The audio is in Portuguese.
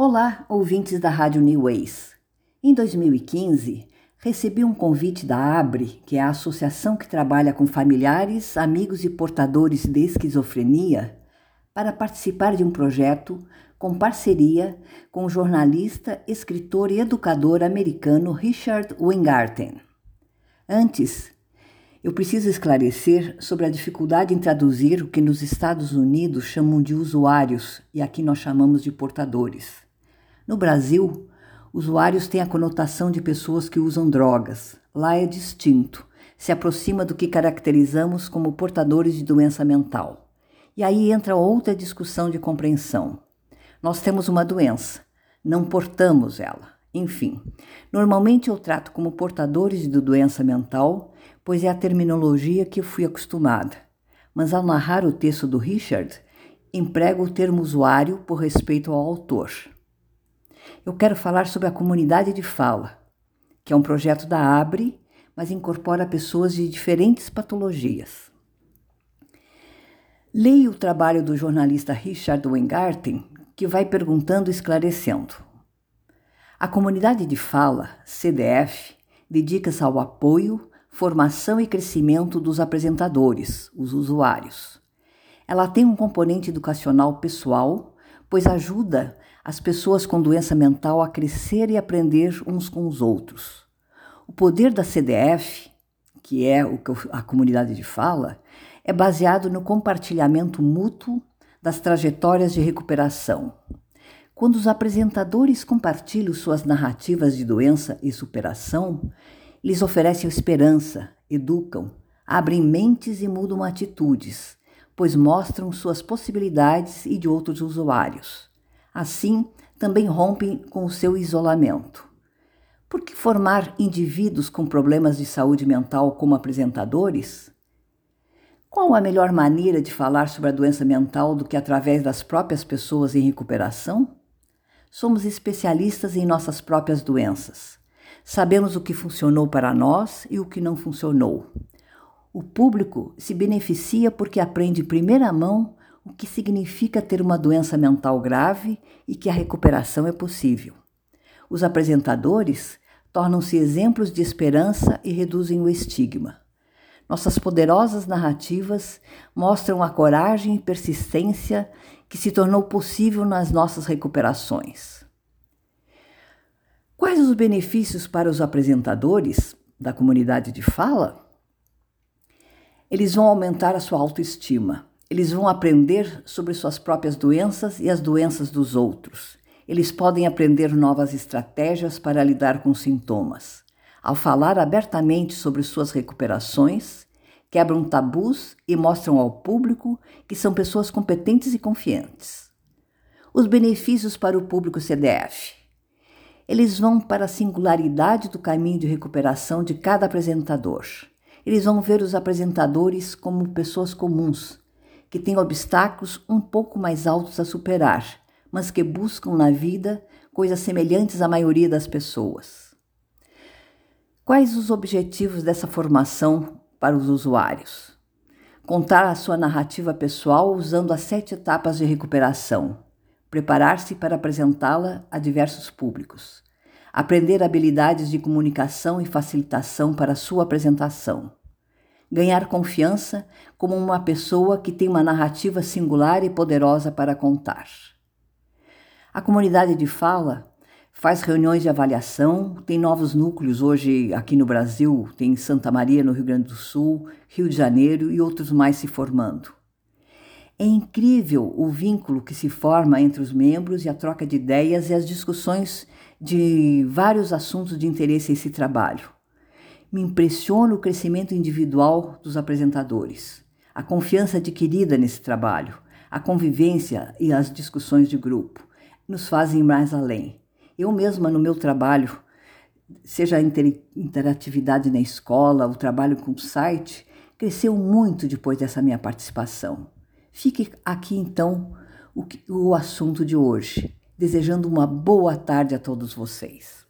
Olá, ouvintes da Rádio New Ways. Em 2015, recebi um convite da ABRE, que é a associação que trabalha com familiares, amigos e portadores de esquizofrenia, para participar de um projeto com parceria com o jornalista, escritor e educador americano Richard Weingarten. Antes, eu preciso esclarecer sobre a dificuldade em traduzir o que nos Estados Unidos chamam de usuários e aqui nós chamamos de portadores. No Brasil, usuários têm a conotação de pessoas que usam drogas. Lá é distinto, se aproxima do que caracterizamos como portadores de doença mental. E aí entra outra discussão de compreensão. Nós temos uma doença, não portamos ela. Enfim, normalmente eu trato como portadores de doença mental, pois é a terminologia que eu fui acostumada. Mas ao narrar o texto do Richard, emprego o termo usuário por respeito ao autor eu quero falar sobre a comunidade de fala, que é um projeto da Abre, mas incorpora pessoas de diferentes patologias. Leio o trabalho do jornalista Richard Weingarten, que vai perguntando e esclarecendo. A comunidade de fala, CDF, dedica-se ao apoio, formação e crescimento dos apresentadores, os usuários. Ela tem um componente educacional pessoal, pois ajuda as pessoas com doença mental a crescer e aprender uns com os outros. O poder da CDF, que é o que a comunidade de fala, é baseado no compartilhamento mútuo das trajetórias de recuperação. Quando os apresentadores compartilham suas narrativas de doença e superação, eles oferecem esperança, educam, abrem mentes e mudam atitudes, pois mostram suas possibilidades e de outros usuários. Assim, também rompem com o seu isolamento. Por que formar indivíduos com problemas de saúde mental como apresentadores? Qual a melhor maneira de falar sobre a doença mental do que através das próprias pessoas em recuperação? Somos especialistas em nossas próprias doenças. Sabemos o que funcionou para nós e o que não funcionou. O público se beneficia porque aprende primeira mão o que significa ter uma doença mental grave e que a recuperação é possível. Os apresentadores tornam-se exemplos de esperança e reduzem o estigma. Nossas poderosas narrativas mostram a coragem e persistência que se tornou possível nas nossas recuperações. Quais os benefícios para os apresentadores da comunidade de fala? Eles vão aumentar a sua autoestima, eles vão aprender sobre suas próprias doenças e as doenças dos outros. Eles podem aprender novas estratégias para lidar com sintomas. Ao falar abertamente sobre suas recuperações, quebram tabus e mostram ao público que são pessoas competentes e confiantes. Os benefícios para o público CDF. Eles vão para a singularidade do caminho de recuperação de cada apresentador. Eles vão ver os apresentadores como pessoas comuns, que têm obstáculos um pouco mais altos a superar, mas que buscam na vida coisas semelhantes à maioria das pessoas. Quais os objetivos dessa formação para os usuários? Contar a sua narrativa pessoal usando as sete etapas de recuperação, preparar-se para apresentá-la a diversos públicos, aprender habilidades de comunicação e facilitação para sua apresentação ganhar confiança como uma pessoa que tem uma narrativa singular e poderosa para contar. A comunidade de fala faz reuniões de avaliação, tem novos núcleos hoje aqui no Brasil, tem Santa Maria, no Rio Grande do Sul, Rio de Janeiro e outros mais se formando. É incrível o vínculo que se forma entre os membros e a troca de ideias e as discussões de vários assuntos de interesse a esse trabalho. Me impressiona o crescimento individual dos apresentadores, a confiança adquirida nesse trabalho, a convivência e as discussões de grupo nos fazem mais além. Eu mesma, no meu trabalho, seja a inter interatividade na escola, o trabalho com o site, cresceu muito depois dessa minha participação. Fique aqui então o, o assunto de hoje, desejando uma boa tarde a todos vocês.